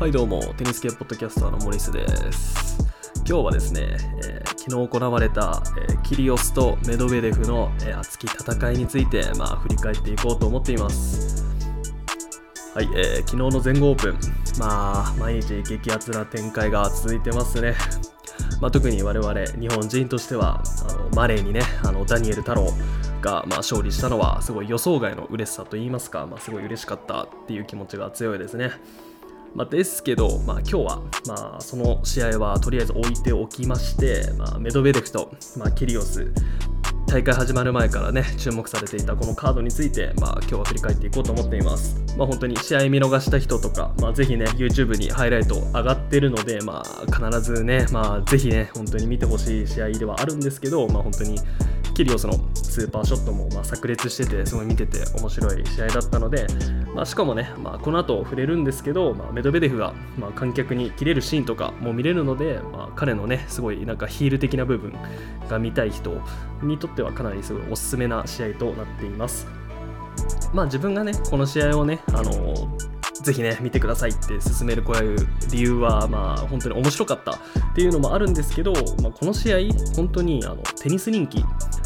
はいどうも、テニス系ポッドキャスターのモリスです。今日はですね、えー昨日行われた、えーキリオスとメドベデフの、えー熱き戦いについて、まあ、振り返っていこうと思っています。はい、えー昨日の全豪オープン、まあ、毎日激アツな展開が続いてますね。まあ、特に我々日本人としてはあのマレーにねあのダニエル太郎が、まあ、勝利したのはすごい予想外の嬉しさと言いますか、まあ、すごい嬉しかったっていう気持ちが強いですね。まあ、ですけど、まあ、今日は、まあ、その試合はとりあえず置いておきまして、まあ、メドベデフと、まあ、キリオス大会始まる前からね注目されていたこのカードについて、まあ、今日は振り返っていこうと思っています、まあ、本当に試合見逃した人とか、まあ、ぜひね YouTube にハイライト上がってるので、まあ、必ずね、まあ、ぜひね本当に見てほしい試合ではあるんですけど、まあ、本当にキリオスのスーパーショットもま炸裂しててすごい見てて面白い試合だったので、まあ、しかもね、まあ、この後触れるんですけど、まあ、メドベデフがまあ観客に切れるシーンとかも見れるので、まあ、彼のねすごいなんかヒール的な部分が見たい人にとってはかなりすごいおすすめな試合となっています。まあ自分がねこの試合をねあのぜひね見てくださいって勧めるこういう理由はまあ本当に面白かったっていうのもあるんですけど、まあ、この試合本当にあのテニス人気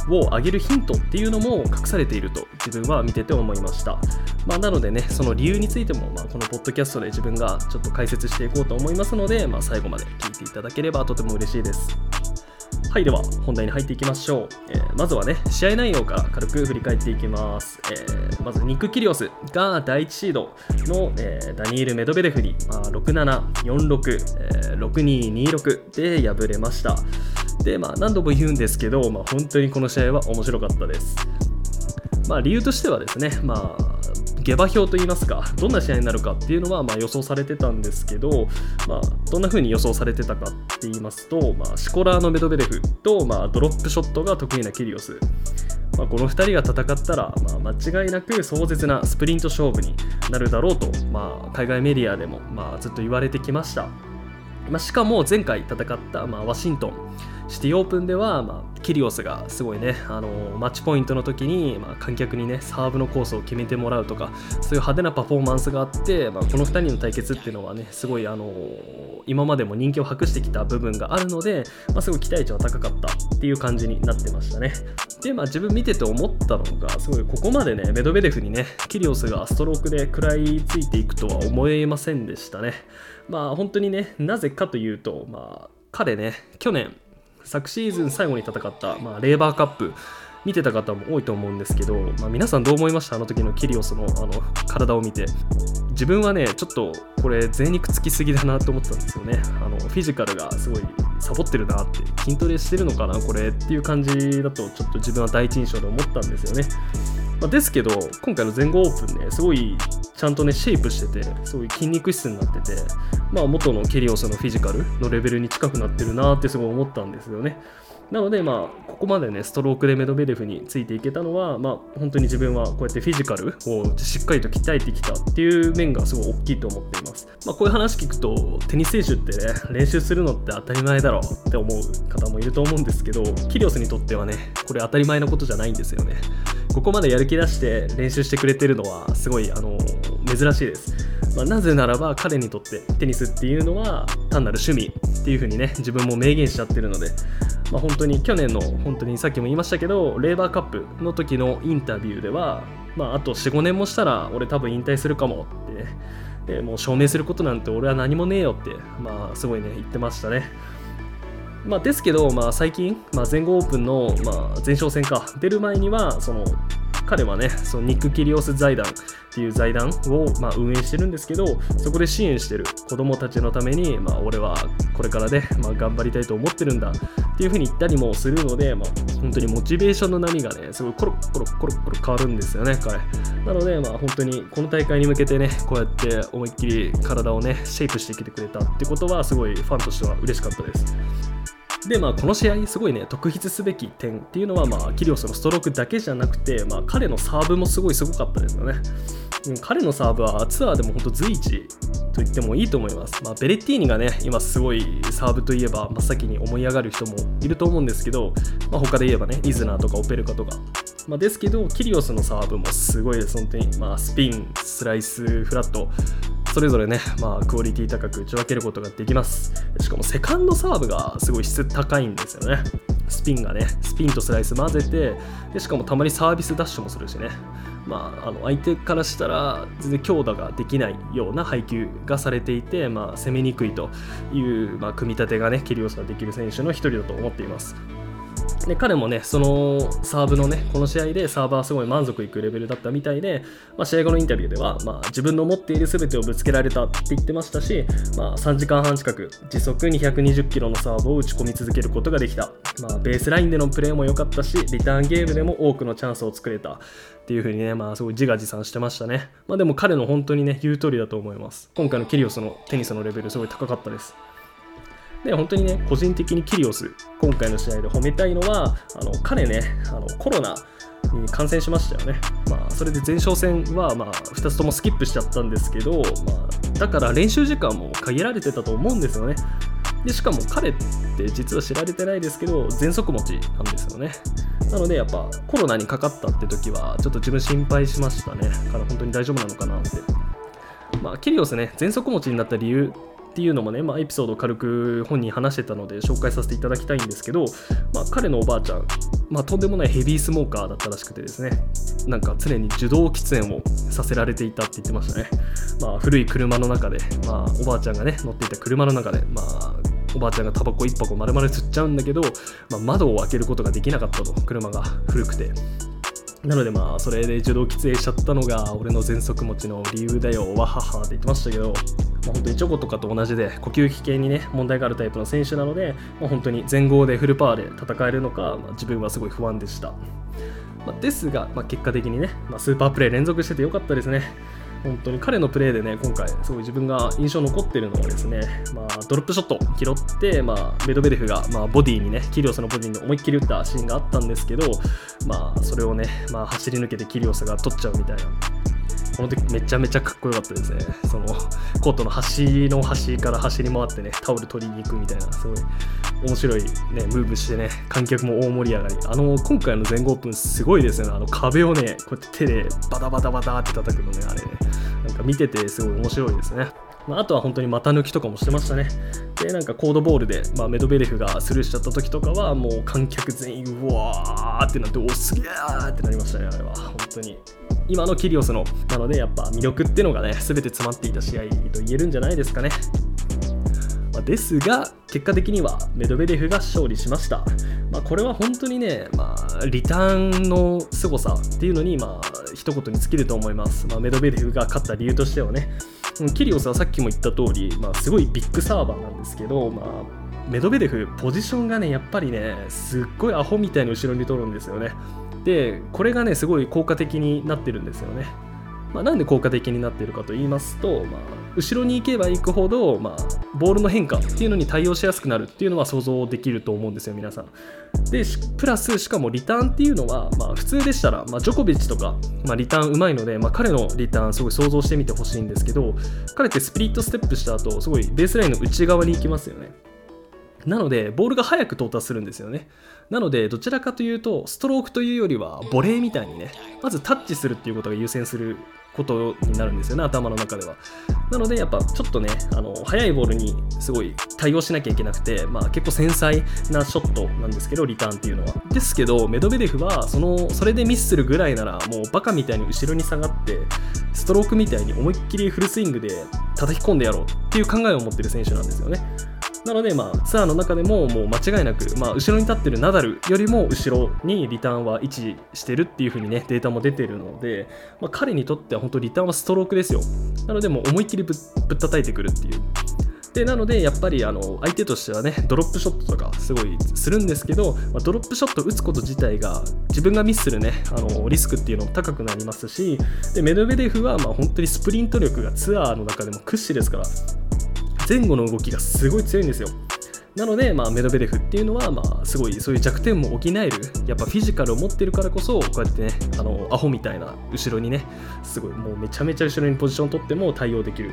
を上げるヒントっていうのも隠されていると自分は見てて思いました、まあ、なのでねその理由についても、まあ、このポッドキャストで自分がちょっと解説していこうと思いますので、まあ、最後まで聞いていただければとても嬉しいです。はいでは本題に入っていきましょう、えーまずはね試合内容から軽く振り返っていきます、えーまずニック・キリオスが第1シードの、えーダニエル・メドベレフに、まあ、6746、えー6226で敗れました。でまあ何度も言うんですけど、まあ、本当にこの試合は面白かったですまあ、理由としてはですね、まあ、下馬評といいますか、どんな試合になるかっていうのはま予想されてたんですけど、まあ、どんな風に予想されてたかって言いますと、まあ、シコラーのメドベレフと、まあ、ドロップショットが得意なキリオス。まあ、この2人が戦ったら、まあ、間違いなく壮絶なスプリント勝負になるだろうと、まあ、海外メディアでも、まあ、ずっと言われてきました。ま、しかも前回戦った、まあ、ワシントンシティオープンでは、まあ、キリオスがすごいねあのマッチポイントの時に、まあ、観客にねサーブのコースを決めてもらうとかそういう派手なパフォーマンスがあって、まあ、この2人の対決っていうのはねすごいあの今までも人気を博してきた部分があるので、まあ、すごい期待値は高かったっていう感じになってましたね。で、まあ、自分見てて思ったのがすごいここまでねメドベデフにねキリオスがストロークで食らいついていくとは思えませんでしたね。まあ本当にねなぜかというと、まあ、彼ね去年昨シーズン最後に戦った、まあ、レーバーカップ見てた方も多いと思うんですけど、まあ、皆さんどう思いました？あの時のキリオスのあの体を見て。自分はねちょっとこれ贅肉つきすぎだなと思ったんですよね。あのフィジカルがすごいサボってるなって筋トレしてるのかなこれっていう感じだとちょっと自分は第一印象で思ったんですよね。まあ、ですけど今回の全豪オープンねすごいちゃんとねシェイプしててすごい筋肉質になっててまあ元のケリオスのフィジカルのレベルに近くなってるなってすごい思ったんですよね。なのでまあここまでねストロークでメドベデフについていけたのはまあ本当に自分はこうやってフィジカルをしっかりと鍛えてきたっていう面がすごい大きいと思っています。まあこういう話聞くとテニス選手ってね練習するのって当たり前だろうって思う方もいると思うんですけどキリオスにとってはねこれ当たり前のことじゃないんですよね。ここまでやる気出して練習してくれてるのはすごいあの珍しいです、まあなぜならば彼にとってテニスっていうのは単なる趣味っていう風にね自分も明言しちゃってるので、まあ、本当に去年の本当にさっきも言いましたけどレーバーカップの時のインタビューでは、まあ、あと45年もしたら俺多分引退するかもってでもう証明することなんて俺は何もねえよって、まあ、すごいね言ってましたね。まあ、ですけど、まあ、最近、まあ、全豪オープンの、まあ、前哨戦か。出る前にはその彼はねそのニック・キリオス財団っていう財団を、まあ、運営してるんですけどそこで支援してる子供たちのために、まあ、俺はこれからね、まあ、頑張りたいと思ってるんだっていうふうに言ったりもするので、まあ、本当にモチベーションの波がねすごいコロッコロッコロッコロ変わるんですよね彼。なので、まあ、本当にこの大会に向けてねこうやって思いっきり体をねシェイプしてきてくれたってことはすごいファンとしては嬉しかったです。でまあ、この試合、すごいね、特筆すべき点っていうのは、まあ、キリオスのストロークだけじゃなくて、まあ、彼のサーブもすごいすごかったですよね。うん彼のサーブはツアーでも本当随一と言ってもいいと思います。まあ、ベレッティーニがね、今すごいサーブといえば真っ先に思い上がる人もいると思うんですけど、まあ、他で言えばね、イズナーとかオペルカとか。まあ、ですけど、キリオスのサーブもすごいです、本当に。まあ、スピン、スライス、フラット、それぞれね、まあ、クオリティ高く打ち分けることができますしかもセカンドサーブがすごい質高いんですよね。スピンがね。スピンとスライス混ぜてでしかもたまにサービスダッシュもするしね。まあ、あの相手からしたら全然強打ができないような配球がされていて、まあ、攻めにくいという、まあ、組み立てがねキリオスができる選手の一人だと思っています。で彼もねそのサーブのねこの試合でサーバーすごい満足いくレベルだったみたいで、まあ、試合後のインタビューでは、まあ、自分の持っている全てをぶつけられたって言ってましたし、まあ、3時間半近く時速220キロのサーブを打ち込み続けることができた、まあ、ベースラインでのプレーも良かったしリターンゲームでも多くのチャンスを作れたっていう風にね、まあ、すごい自画自賛してましたね、まあ、でも彼の本当にね言う通りだと思います。今回のキリオスのテニスのレベルすごい高かったです。で本当にね個人的にキリオス今回の試合で褒めたいのはあの彼ねあのコロナに感染しましたよね、まあ、それで前哨戦はまあ2つともスキップしちゃったんですけど、まあ、だから練習時間も限られてたと思うんですよね。でしかも彼って実は知られてないですけど喘息持ちなんですよね。なのでやっぱコロナにかかったって時はちょっと自分心配しましたね。から本当に大丈夫なのかなって。まあキリオスね喘息持ちになった理由っていうのもね、まあ、エピソードを軽く本人話してたので紹介させていただきたいんですけど、まあ、彼のおばあちゃん、まあ、とんでもないヘビースモーカーだったらしくてですねなんか常に受動喫煙をさせられていたって言ってましたね、まあ、古い車の中で、まあ、おばあちゃんがね乗っていた車の中で、まあ、おばあちゃんがタバコ1箱丸々吸っちゃうんだけど、まあ、窓を開けることができなかったと。車が古くて。なのでまあそれで受動喫煙しちゃったのが俺の喘息持ちの理由だよわははって言ってましたけど、まあ、本当にチョコとかと同じで呼吸器系にね問題があるタイプの選手なので、まあ、本当に全豪でフルパワーで戦えるのか、まあ、自分はすごい不安でした、まあ、ですが、ま、結果的にね、ま、スーパープレー連続しててよかったですね。本当に彼のプレーでね、今回、すごい自分が印象残ってるのはですね、まあ、ドロップショット拾って、まあ、メドベデフが、まあ、ボディにね、キリオスのボディに思いっきり打ったシーンがあったんですけど、まあ、それをね、まあ、走り抜けてキリオスが取っちゃうみたいな。この時めちゃめちゃかっこよかったですね。そのコートの端の端から走り回ってね、タオル取りに行くみたいな、すごい面白いね、ムーブしてね、観客も大盛り上がり。あの、今回の全豪オープンすごいですよね。あの壁をね、こうやって手でバタバタバタって叩くのね、あれね。なんか見ててすごい面白いですね。まあ、あとは本当に股抜きとかもしてましたね。で、なんかコードボールで、まあ、メドベレフがスルーしちゃった時とかは、もう観客全員、うわーってなって、おすげーってなりましたね、あれは。本当に。今のキリオスの、なので、やっぱ魅力っていうのがね、全て詰まっていた試合と言えるんじゃないですかね。まあ、ですが、結果的にはメドベデフが勝利しました。まあ、これは本当にね、まあ、リターンの凄さっていうのに、まあ、一言に尽きると思います。まあ、メドベデフが勝った理由としてはね、キリオスはさっきも言った通り、まあ、すごいビッグサーバーなんですけど、まあ、メドベデフ、ポジションがね、やっぱりね、すっごいアホみたいに後ろに取るんですよね。で、これがね、すごい効果的になってるんですよね。まあ、なんで効果的になってるかと言いますと、まあ、後ろに行けば行くほど、まあ、ボールの変化っていうのに対応しやすくなるっていうのは想像できると思うんですよ皆さん。でプラスしかもリターンっていうのは、まあ、普通でしたら、まあ、ジョコビッチとか、まあ、リターンうまいので、まあ、彼のリターンすごい想像してみてほしいんですけど彼ってスプリットステップした後すごいベースラインの内側に行きますよね。なので、ボールが早く到達するんですよね。なので、どちらかというと、ストロークというよりは、ボレーみたいにね、まずタッチするっていうことが優先することになるんですよね、頭の中では。なので、やっぱちょっとね、あの速いボールにすごい対応しなきゃいけなくて、まあ、結構繊細なショットなんですけど、リターンっていうのは。ですけど、メドベデフはそのそれでミスするぐらいなら、もうバカみたいに後ろに下がって、ストロークみたいに思いっきりフルスイングで叩き込んでやろうっていう考えを持ってる選手なんですよね。なので、まあ、ツアーの中でももう間違いなく、まあ、後ろに立ってるナダルよりも後ろにリターンは位置してるっていう風にね、データも出てるので、まあ、彼にとっては本当リターンはストロークですよ。なので、もう思いっきりぶぶったたいてくるっていう。でなので、やっぱりあの相手としてはね、ドロップショットとかすごいするんですけど、まあ、ドロップショット打つこと自体が自分がミスするね、あのリスクっていうのも高くなりますし、でメドベデフはまあ本当にスプリント力がツアーの中でも屈指ですから、前後の動きがすごい強いんですよ。なので、まあ、メドベレフっていうのは、まあ、すごいそういう弱点も補える、やっぱフィジカルを持ってるからこそ、こうやってね、あのアホみたいな後ろにね、すごいもうめちゃめちゃ後ろにポジション取っても対応できる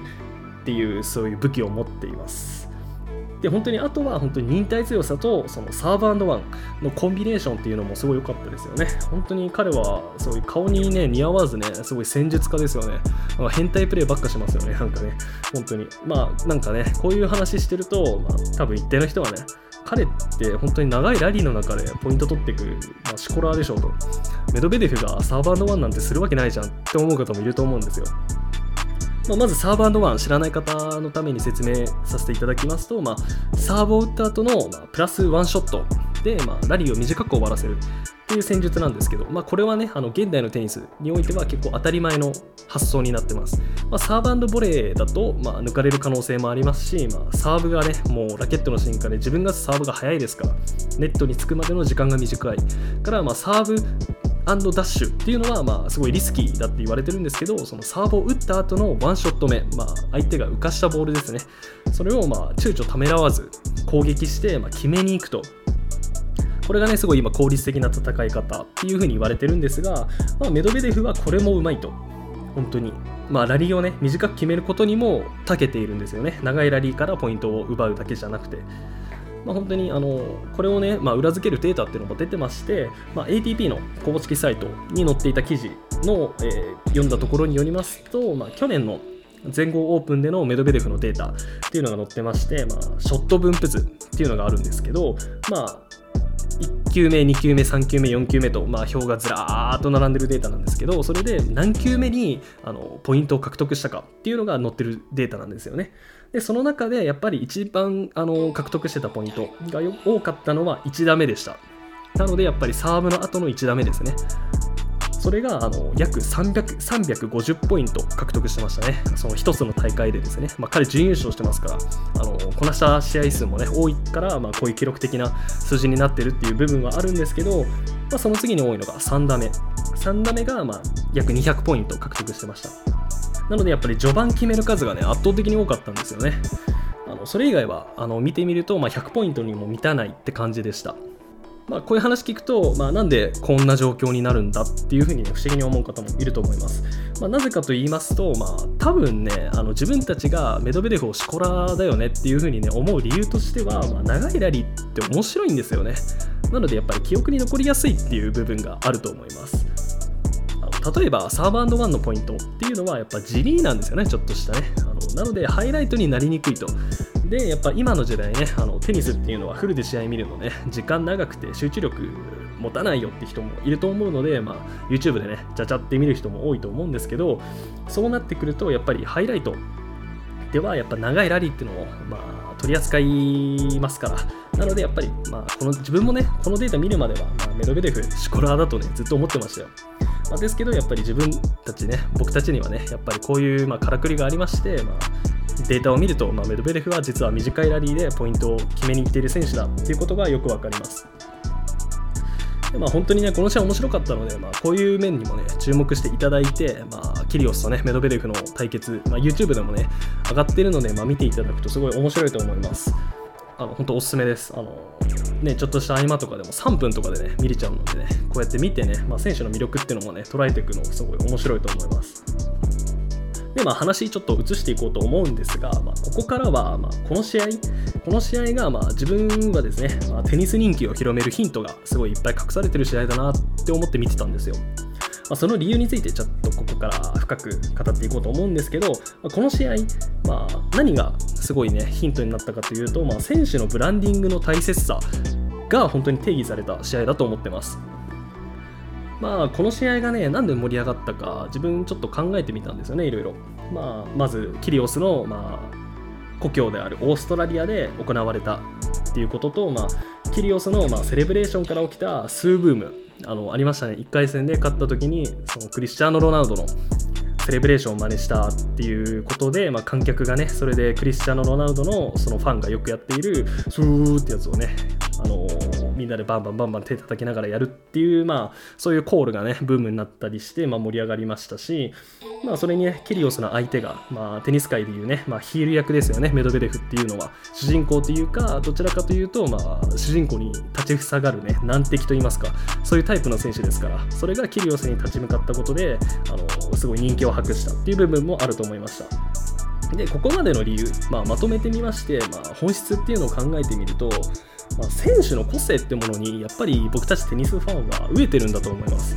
っていう、そういう武器を持っています。で本当にあとは本当に忍耐強さとそのサーブワンのコンビネーションっていうのもすごい良かったですよね。本当に彼はそういう顔にね似合わずねすごい戦術家ですよね。変態プレーばっかしますよねなんかね。本当に。まあなんかねこういう話してると、まあ、多分一定の人はね彼って本当に長いラリーの中でポイント取っていく、まあ、シコラーでしょうと。メドベデフがサーバーワンなんてするわけないじゃんって思う方もいると思うんですよ。まあ、まずサーバーワン知らない方のために説明させていただきますと、まあ、サーブを打った後の、ま、プラスワンショットで、まあ、ラリーを短く終わらせるっていう戦術なんですけど、まあ、これはねあの現代のテニスにおいては結構当たり前の発想になってます、まあ、サーブボレーだと、まあ、抜かれる可能性もありますし、まあ、サーブがねもうラケットの進化で自分がサーブが速いですからネットにつくまでの時間が短いから、まあ、サーブダッシュっていうのは、まあ、すごいリスキーだって言われてるんですけど、そのサーブを打った後のワンショット目、まあ、相手が浮かしたボールですね。それを、まあ、躊躇ためらわず攻撃して、まあ、決めに行くと。これがね、すごい今効率的な戦い方っていう風に言われてるんですが、まあ、メドベデフはこれもうまいと。本当に。まあ、ラリーをね、短く決めることにも長けているんですよね。長いラリーからポイントを奪うだけじゃなくて。まあ、本当にあのこれをね、まあ、裏付けるデータっていうのも出てまして、まあ、ATP の公式サイトに載っていた記事の、えー、読んだところによりますと、まあ、去年の全豪オープンでのメドベデフのデータっていうのが載ってまして、まあ、ショット分布図っていうのがあるんですけど、まあ、1球目、2球目、3球目、4球目と、まあ、表がずらーっと並んでるデータなんですけど、それで何球目にあのポイントを獲得したかっていうのが載ってるデータなんですよね。でその中でやっぱり一番あの獲得してたポイントが多かったのは1打目でしたなのでやっぱりサーブの後の1打目ですねそれがあの約300 350ポイント獲得してましたね、その1つの大会でですね、まあ、彼、準優勝してますから、あのこなした試合数も、ね、多いから、まあ、こういう記録的な数字になってるっていう部分はあるんですけど、まあ、その次に多いのが3打目、3打目がまあ約200ポイント獲得してました。なのでやっぱり序盤決める数がね圧倒的に多かったんですよね。あのそれ以外はあの見てみると、まあ、100ポイントにも満たないって感じでした。まあ、こういう話聞くと、まあ、なんでこんな状況になるんだっていうふうに、ね、不思議に思う方もいると思います。まあ、なぜかと言いますと、まあ、多分ね、あの自分たちがメドベデフをシコラだよねっていうふうに、ね、思う理由としては、まあ、長いラリーって面白いんですよね。なのでやっぱり記憶に残りやすいっていう部分があると思います。例えばサーバーワンのポイントっていうのはやっぱ地味なんですよねちょっとしたねあのなのでハイライトになりにくいとでやっぱ今の時代ねあのテニスっていうのはフルで試合見るのね 時間長くて集中力持たないよって人もいると思うので、まあ、YouTube でねちゃちゃって見る人も多いと思うんですけどそうなってくるとやっぱりハイライトではやっぱ長いラリーっていうのを、まあ、取り扱いますからなのでやっぱり、まあ、この自分もねこのデータ見るまでは、まあ、メドベデフシコラーだとねずっと思ってましたよまあ、ですけどやっぱり自分たちね僕たちにはねやっぱりこういうまあからくりがありまして、まあ、データを見ると、まあ、メドベレフは実は短いラリーでポイントを決めにいっている選手だっていうことがよくわかります。でまあ、本当にね、この試合面白かったので、まあ、こういう面にもね、注目していただいて、まあ、キリオスとね、メドベレフの対決、まあ、YouTube でもね、上がっているので、まあ、見ていただくとすごい面白いと思います。あの本当おすすめです。あのね、ちょっとした合間とかでも3分とかでね、見れちゃうのでね、こうやって見てね、まあ、選手の魅力っていうのもね、捉えていくのすごい面白いと思います。で、まあ、話ちょっと移していこうと思うんですが、まあ、ここからは、まあ、この試合、この試合が、まあ、自分はですね、まあ、テニス人気を広めるヒントがすごいいっぱい隠されてる試合だなって思って見てたんですよ。まあ、その理由についてちょっとここから深く語っていこうと思うんですけど、まあ、この試合、まあ、何がすごいねヒントになったかというと、まあ、選手のブランディングの大切さが本当に定義された試合だと思ってます。まあ、この試合がね、なんで盛り上がったか、自分ちょっと考えてみたんですよね、いろいろ。まあ、まず、キリオスの、まあ、故郷であるオーストラリアで行われたっていうことと、まあ、キリオスの、まあ、セレブレーションから起きたスーブームあのありましたね。1回戦で勝った時にそのクリスチャーノ・ロナウドのセレブレーションを真似したっていうことで、まあ、観客がねそれでクリスチャーノ・ロナウドのそのファンがよくやっているスーってやつをねあのなでバンバンバンバン手叩きながらやるっていう、まあ、そういうコールがねブームになったりして、まあ、盛り上がりましたし、まあ、それに、ね、キリオスの相手が、まあ、テニス界でいうね、まあ、ヒール役ですよねメドベレフっていうのは主人公というかどちらかというと、まあ、主人公に立ちふさがるね難敵といいますかそういうタイプの選手ですからそれがキリオスに立ち向かったことであのすごい人気を博したっていう部分もあると思いました。でここまでの理由、まあ、まとめてみまして、まあ、本質っていうのを考えてみると、まあ、選手の個性ってものにやっぱり僕たちテニスファンは飢えてるんだと思います。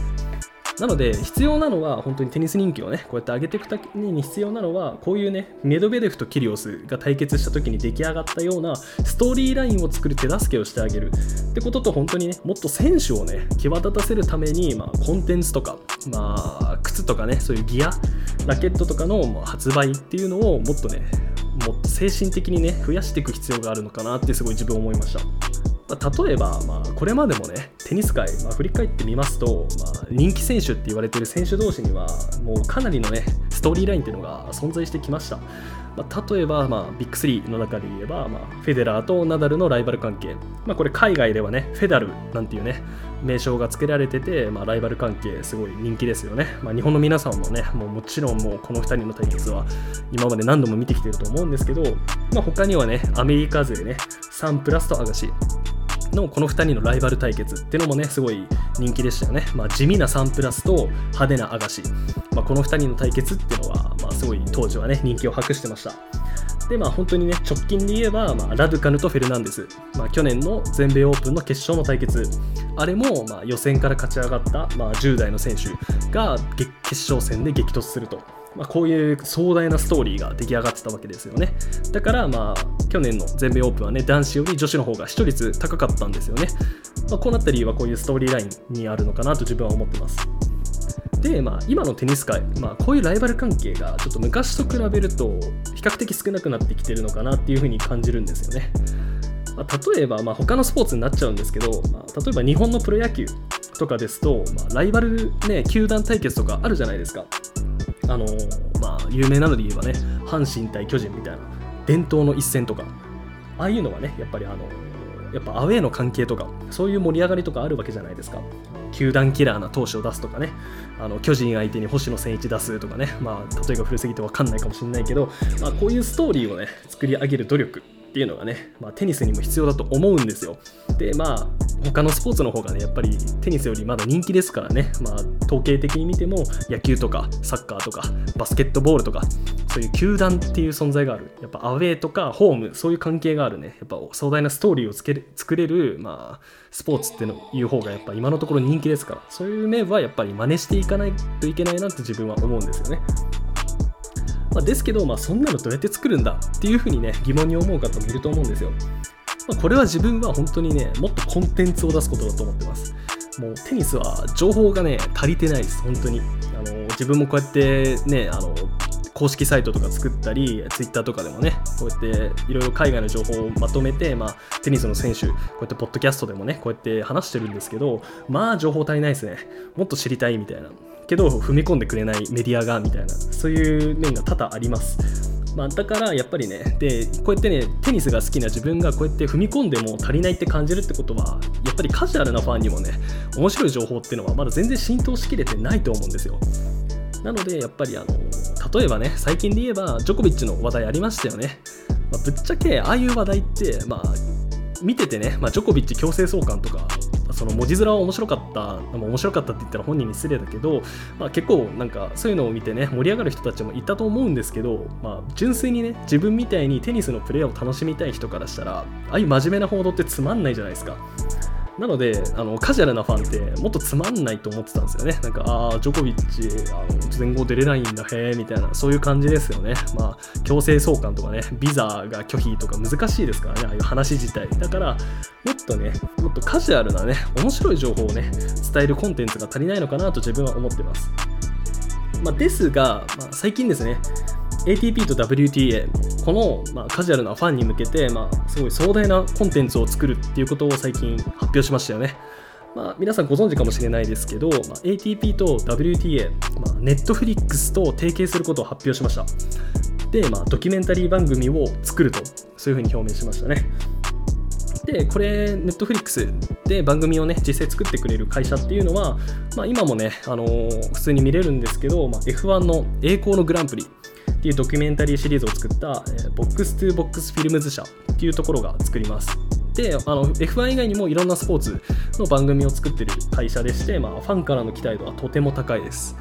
なので必要なのは本当にテニス人気をねこうやって上げていくために必要なのはこういうねメドベデフとキリオスが対決した時に出来上がったようなストーリーラインを作る手助けをしてあげるってことと本当にねもっと選手をね際立たせるために、まあ、コンテンツとか、まあ、靴とかねそういうギアラケットとかの発売っていうのをもっとねもっと精神的にね増やしていく必要があるのかなってすごい自分思いました。まあ、例えば、まあ、これまでもねテニス界、まあ、振り返ってみますと、まあ、人気選手って言われてる選手同士にはもうかなりのねストーリーラインっていうのが存在してきました。まあ、例えば、まあ、ビッグ3の中で言えば、まあ、フェデラーとナダルのライバル関係、まあ、これ海外ではねフェダルなんていうね名称が付けられてて、まあ、ライバル関係すごい人気ですよね、まあ、日本の皆さんもねもうもちろんもうこの2人の対決は今まで何度も見てきてると思うんですけど、まあ、他にはねアメリカ勢ねサンプラスとアガシのこの2人のライバル対決っていうのもねすごい人気でしたよね、まあ、地味なサンプラスと派手なアガシ、まあ、この2人の対決っていうのは、まあ、すごい当時はね人気を博してました。でまあ本当にね直近で言えば、まあ、ラドカヌとフェルナンデス、まあ、去年の全米オープンの決勝の対決。あれもまあ予選から勝ち上がった、まあ、10代の選手が決勝戦で激突すると。まあ、こういう壮大なストーリーが出来上がってたわけですよね。だからまあ去年の全米オープンはね男子より女子の方が視聴率高かったんですよね、まあ、こうなった理由はこういうストーリーラインにあるのかなと自分は思ってます。で、まあ、今のテニス界、まあ、こういうライバル関係がちょっと昔と比べると比較的少なくなってきてるのかなっていうふうに感じるんですよね。まあ、例えば、まあ、他のスポーツになっちゃうんですけど、まあ、例えば日本のプロ野球とかですと、まあ、ライバル、ね、球団対決とかあるじゃないですか。あのまあ、有名なので言えばね阪神対巨人みたいな伝統の一戦とかああいうのはねやっぱりあのやっぱアウェーの関係とかそういう盛り上がりとかあるわけじゃないですか。球団キラーな投手を出すとかね。あの巨人相手に星野千一出すとかね。まあ例えが古すぎて分かんないかもしれないけど、まあ、こういうストーリーをね作り上げる努力。っていうのがね、まあ、テニスにも必要だと思うんですよ。で、まあ、他のスポーツの方がね、やっぱりテニスよりまだ人気ですからね、まあ、統計的に見ても野球とかサッカーとかバスケットボールとか、そういう球団っていう存在がある。やっぱアウェーとかホーム、そういう関係があるね、やっぱ壮大なストーリーをつける作れる、まあ、スポーツっていう方がやっぱ今のところ人気ですから、そういう面はやっぱり真似していかないといけないなって自分は思うんですよね。まあ、ですけど、まあ、そんなのどうやって作るんだっていうふうにね疑問に思う方もいると思うんですよ。まあ、これは自分は本当にねもっとコンテンツを出すことだと思ってます。もうテニスは情報がね足りてないです、本当に。あの自分もこうやってねあの公式サイトとか作ったり、ツイッターとかでもね、こうやっていろいろ海外の情報をまとめて、まあ、テニスの選手、こうやってポッドキャストでもね、こうやって話してるんですけど、まあ、情報足りないですね。もっと知りたいみたいな。けど踏み込んでくれないメディアがみたいなそういう面が多々あります。まあ、だからやっぱりねでこうやってねテニスが好きな自分がこうやって踏み込んでも足りないって感じるってことはやっぱりカジュアルなファンにもね面白い情報っていうのはまだ全然浸透しきれてないと思うんですよなのでやっぱりあの例えばね最近で言えばジョコビッチの話題ありましたよね、まあ、ぶっちゃけああいう話題ってまあ見ててね、まあ、ジョコビッチ強制送還とかその文字面は面白かった、面白かったって言ったら本人に失礼だけど、まあ、結構なんかそういうのを見てね盛り上がる人たちもいたと思うんですけど、まあ、純粋にね自分みたいにテニスのプレーを楽しみたい人からしたらああいう真面目な報道ってつまんないじゃないですか。なのであのカジュアルなファンってもっとつまんないと思ってたんですよね。なんか、ああ、ジョコビッチあの全豪出れないんだ、へえ、みたいな、そういう感じですよね。まあ、強制送還とかね、ビザが拒否とか難しいですからね、ああいう話自体。だから、もっとね、もっとカジュアルなね、面白い情報をね、伝えるコンテンツが足りないのかなと自分は思ってます。まあ、ですが、まあ、最近ですね、ATP と WTA この、まあ、カジュアルなファンに向けて、まあ、すごい壮大なコンテンツを作るっていうことを最近発表しましたよね。まあ、皆さんご存知かもしれないですけど、まあ、ATP と WTA、まあ、Netflix と提携することを発表しました。で、まあ、ドキュメンタリー番組を作ると、そういうふうに表明しましたね。で、これ、Netflix で番組をね、実際作ってくれる会社っていうのは、まあ、今もね、あのー、普通に見れるんですけど、まあ、F1 の栄光のグランプリっていうドキュメンタリーシリーズを作った、えー、 Box to Box Films 社っていうところが作ります。で、あの F1 以外にもいろんなスポーツの番組を作ってる会社でして、まあ、ファンからの期待度はとても高いです。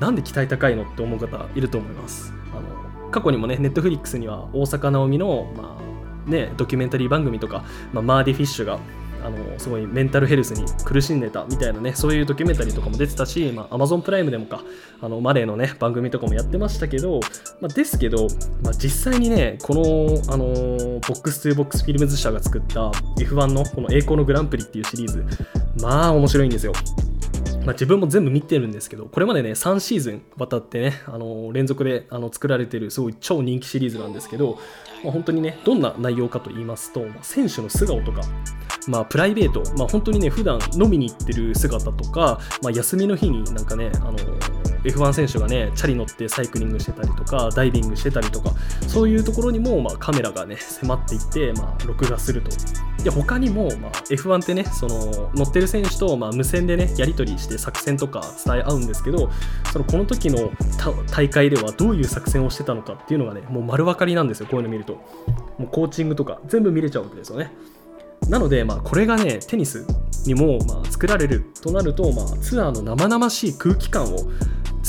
なんで期待高いのって思う方いると思います。あの過去にもね Netflix には大坂なおみの、まあね、ドキュメンタリー番組とか、まあ、マーディ・フィッシュがあのすごいメンタルヘルスに苦しんでたみたいなねそういうドキュメンタリーとかも出てたし、まあ、Amazon プライムでもかあのマレーのね番組とかもやってましたけど、まあ、ですけど、まあ、実際にねこの、あのボックス2ボックスフィルムズ社が作った F1 のこの栄光のグランプリっていうシリーズまあ面白いんですよ。まあ、自分も全部見てるんですけど、これまでね、3シーズン渡ってね、あの連続であの作られてるすごい超人気シリーズなんですけど、まあ、本当にね、どんな内容かと言いますと、ま、選手の素顔とか、まあ、プライベート、まあ、本当にね、普段飲みに行ってる姿とか、まあ、休みの日になんかね、あの F1 選手がね、チャリ乗ってサイクリングしてたりとか、ダイビングしてたりとか、そういうところにも、まあ、カメラがね、迫っていって、まあ、録画すると。で、他にも、まあ、F1 ってね、その乗ってる選手と、まあ、無線でね、やり取りして作戦とか伝え合うんですけど、そのこの時の大会ではどういう作戦をしてたのかっていうのがね、もう丸分かりなんですよ、こういうの見ると。もうコーチングとか全部見れちゃうわけですよね。なので、まあ、これがね、テニスにも、まあ、作られるとなると、まあ、ツアーの生々しい空気感を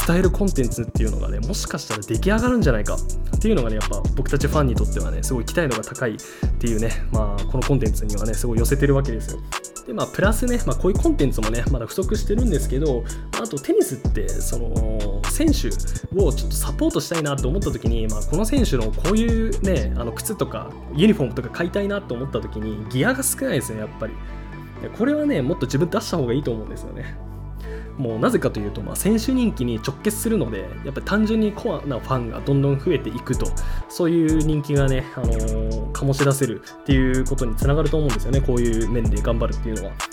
伝えるコンテンツっていうのがねもしかしたら出来上がるんじゃないか。っていうのがねやっぱ僕たちファンにとってはねすごい期待度が高いっていうねまあこのコンテンツにはねすごい寄せてるわけですよ。でまあプラスね、まあ、こういうコンテンツもねまだ不足してるんですけどあとテニスってその選手をちょっとサポートしたいなと思った時に、まあ、この選手のこういうねあの靴とかユニフォームとか買いたいなと思った時にギアが少ないですねやっぱり。これはねもっと自分出した方がいいと思うんですよね。もうなぜかというと、まあ、選手人気に直結するのでやっぱり単純にコアなファンがどんどん増えていくとそういう人気がね、あのー、醸し出せるっていうことにつながると思うんですよねこういう面で頑張るっていうのは。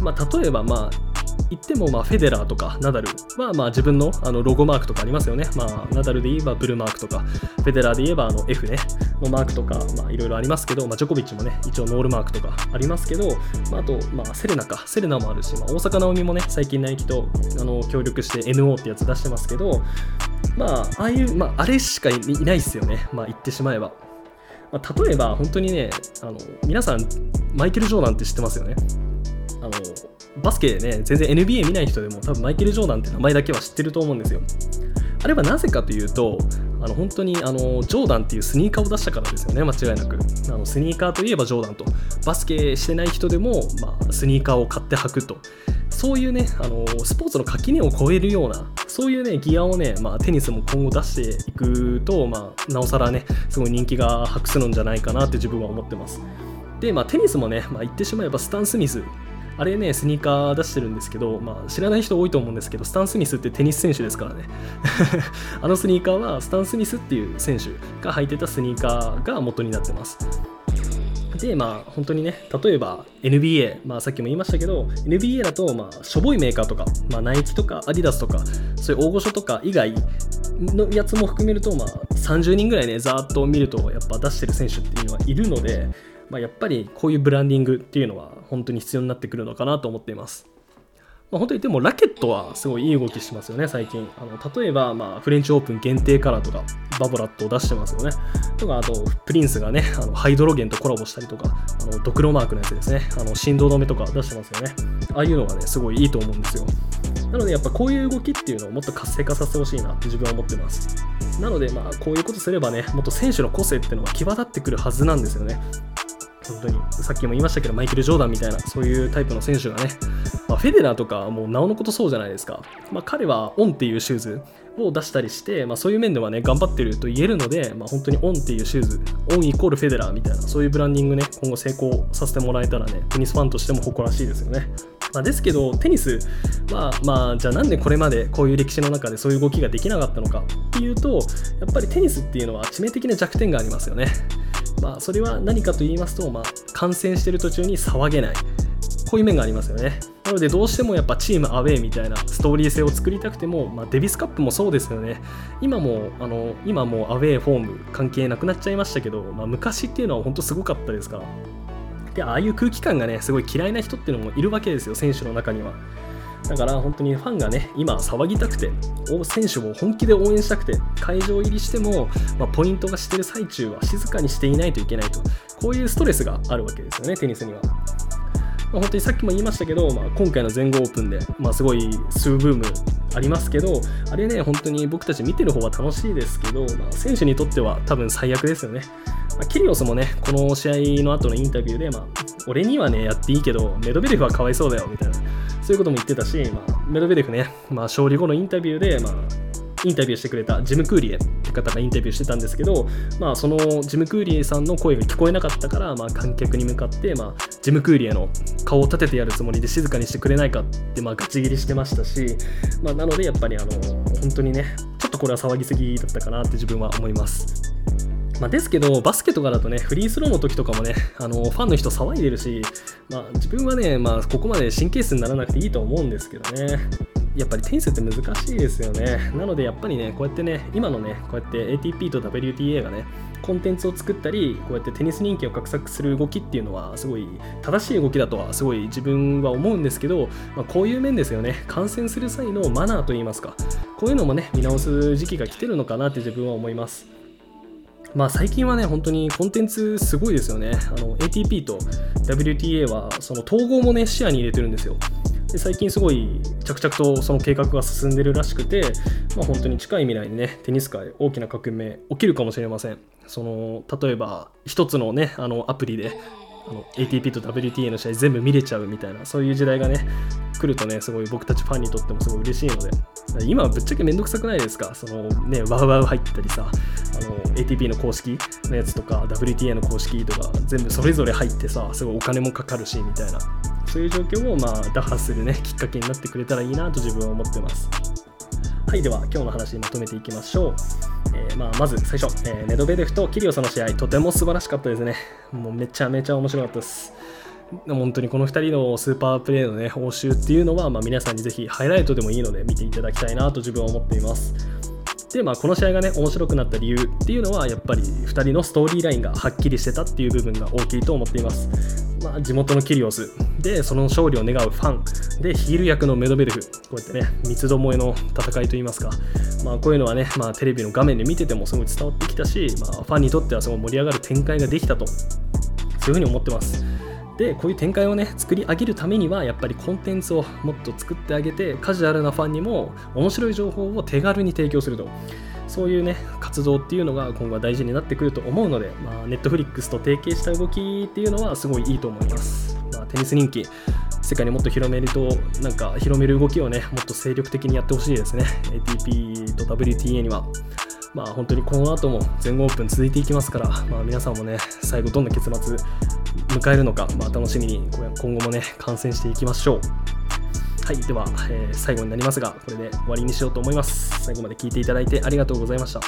まあ、例えば、まあ、言ってもまあフェデラーとかナダルはまあ自分のあのロゴマークとかありますよね。まあ、ナダルで言えばブルマークとか、フェデラーで言えばあの F ね、のマークとか、いろいろありますけど、まあ、ジョコビッチもね、一応ノールマークとかありますけど、まあ、あと、まあ、セレナか、セレナもあるし、まあ、大坂なおみもね、最近ナイキとあの協力して NO ってやつ出してますけど、まあ、ああいう、まあ、あれしかいないっすよね。まあ、言ってしまえば。まあ、例えば、本当にね、あの皆さん、マイケル・ジョーダンって知ってますよね。バスケね、全然 NBA 見ない人でも多分マイケル・ジョーダンって名前だけは知ってると思うんですよ。あれはなぜかというと、あの本当にあのジョーダンっていうスニーカーを出したからですよね、間違いなく。あのスニーカーといえばジョーダンと、バスケしてない人でも、まあ、スニーカーを買って履くと。そういうね、あのスポーツの垣根を越えるような、そういうね、ギアをね、まあ、テニスも今後出していくと、まあ、なおさらね、すごい人気が博するんじゃないかなって自分は思ってます。で、まあ、テニスもね、まあ、言ってしまえばスタン・スミスあれね、スニーカー出してるんですけど、まあ、知らない人多いと思うんですけど、スタン・スミスってテニス選手ですからね。あのスニーカーは、スタン・スミスっていう選手が履いてたスニーカーが元になってます。で、まあ、本当にね、例えば NBA、まあ、さっきも言いましたけど、NBA だと、まあ、しょぼいメーカーとか、まあ、ナイキとかアディダスとか、そういう大御所とか以外のやつも含めると、まあ、30人ぐらいね、ざーっと見ると、やっぱ出してる選手っていうのはいるので、まあ、やっぱりこういうブランディングっていうのは本当に必要になってくるのかなと思っています。まあ、本当にでもラケットはすごいいい動きしますよね、最近。あの例えば、まあ、フレンチオープン限定カラーとか、バボラットを出してますよね。とか、あと、プリンスがね、あのハイドロゲンとコラボしたりとか、あのドクロマークのやつですね、あの振動止めとか出してますよね。ああいうのがね、すごいいいと思うんですよ。なので、やっぱこういう動きっていうのをもっと活性化させてほしいなって自分は思ってます。なので、まあ、こういうことすればね、もっと選手の個性っていうのが際立ってくるはずなんですよね。本当にさっきも言いましたけどマイケル・ジョーダンみたいなそういうタイプの選手がね、まあ、フェデラーとかもうなおのことそうじゃないですか、まあ、彼は On っていうシューズを出したりして、まあ、そういう面ではね頑張ってると言えるので、まあ、本当に On っていうシューズ On イコールフェデラーみたいなそういうブランディングね今後成功させてもらえたらねテニスファンとしても誇らしいですよねまあ、ですけどテニスはまあじゃあなんでこれまでこういう歴史の中でそういう動きができなかったのかっていうとやっぱりテニスっていうのは致命的な弱点がありますよねまあ、それは何かと言いますと、まあ、観戦してる途中に騒げない。こういう面がありますよね。なのでどうしてもやっぱチームアウェーみたいなストーリー性を作りたくても、まあ、デビスカップもそうですよね。今もあの今もアウェーフォーム関係なくなっちゃいましたけど、まあ、昔っていうのは本当すごかったですから。で、ああいう空気感がね、すごい嫌いな人っていうのもいるわけですよ、選手の中には。だから本当にファンがね、今騒ぎたくて、選手を本気で応援したくて、会場入りしても、まあ、ポイントがしてる最中は静かにしていないといけないと、こういうストレスがあるわけですよね、テニスには。まあ、本当にさっきも言いましたけど、まあ、今回の全豪オープンで、まあ、すごい数ブームありますけどあれね本当に僕たち見てる方は楽しいですけど、まあ、選手にとっては多分最悪ですよね。まあ、キリオスもねこの試合の後のインタビューで、まあ、俺にはねやっていいけどメドベレフはかわいそうだよみたいなそういうことも言ってたし、まあ、メドベレフね、まあ、勝利後のインタビューで、まあ、インタビューしてくれたジム・クーリエって方がインタビューしてたんですけど、まあ、そのジム・クーリエさんの声が聞こえなかったから、まあ、観客に向かって、まあ、ジム・クーリエの顔を立ててやるつもりで静かにしてくれないかって、まあ、ガチ切りしてましたし、まあ、なのでやっぱりあの本当にねちょっとこれは騒ぎすぎだったかなって自分は思います。まあ、ですけど、バスケとかだとね、フリースローの時とかもね、あのファンの人騒いでるし、まあ、自分はね、まあ、ここまで神経質にならなくていいと思うんですけどね。やっぱりテニスって難しいですよね。なのでやっぱりね、こうやってね、今のね、こうやって ATP と WTA がね、コンテンツを作ったり、こうやってテニス人気を画策する動きっていうのは、すごい正しい動きだとは、すごい自分は思うんですけど、まあ、こういう面ですよね、観戦する際のマナーといいますか、こういうのもね、見直す時期が来てるのかなって自分は思います。まあ、最近はね、本当にコンテンツすごいですよね。ATP と WTA はその統合もね、視野に入れてるんですよ。で最近すごい着々とその計画が進んでるらしくて、まあ、本当に近い未来にねテニス界大きな革命起きるかもしれません。その例えば一つのねあのアプリであの ATP と WTA の試合全部見れちゃうみたいなそういう時代がね来るとねすごい僕たちファンにとってもすごい嬉しいので今はぶっちゃけめんどくさくないですか？そのねワウワウ入ったりさあの ATP の公式のやつとか WTA の公式とか全部それぞれ入ってさすごいお金もかかるしみたいなそういう状況をまあ打破するねきっかけになってくれたらいいなと自分は思ってます。はいでは今日の話まとめていきましょう。えー、まあ、まず最初、えー、ネドベレフとキリオスの試合、とても素晴らしかったですね。もうめちゃめちゃ面白かったです。本当にこの2人のスーパープレーのね、報酬っていうのは、まあ、皆さんにぜひハイライトでもいいので見ていただきたいなと自分は思っています。で、まあ、この試合がね、面白くなった理由っていうのは、やっぱり2人のストーリーラインがはっきりしてたっていう部分が大きいと思っています。まあ、地元のキリオス。で、その勝利を願うファン。で、ヒール役のメドベルフ、こうやってね、三つどもえの戦いといいますか、まあ、こういうのはね、まあ、テレビの画面で見ててもすごい伝わってきたし、まあ、ファンにとってはすごい盛り上がる展開ができたと、そういうふうに思ってます。でこういう展開をね作り上げるためにはやっぱりコンテンツをもっと作ってあげてカジュアルなファンにも面白い情報を手軽に提供すると。そういうね活動っていうのが今後は大事になってくると思うので、ま、ネットフリックスと提携した動きっていうのはすごいいいと思います、まあ、テニス人気世界にもっと広めるとなんか広める動きをねもっと精力的にやってほしいですね。ATP と WTA には。まあ本当にこの後も全豪オープン続いていきますから、まあ、皆さんもね最後どんな結末迎えるのか、まあ、楽しみに今後もね観戦していきましょう。はいでは、えー、最後になりますがこれで終わりにしようと思います。最後まで聞いていただいてありがとうございました。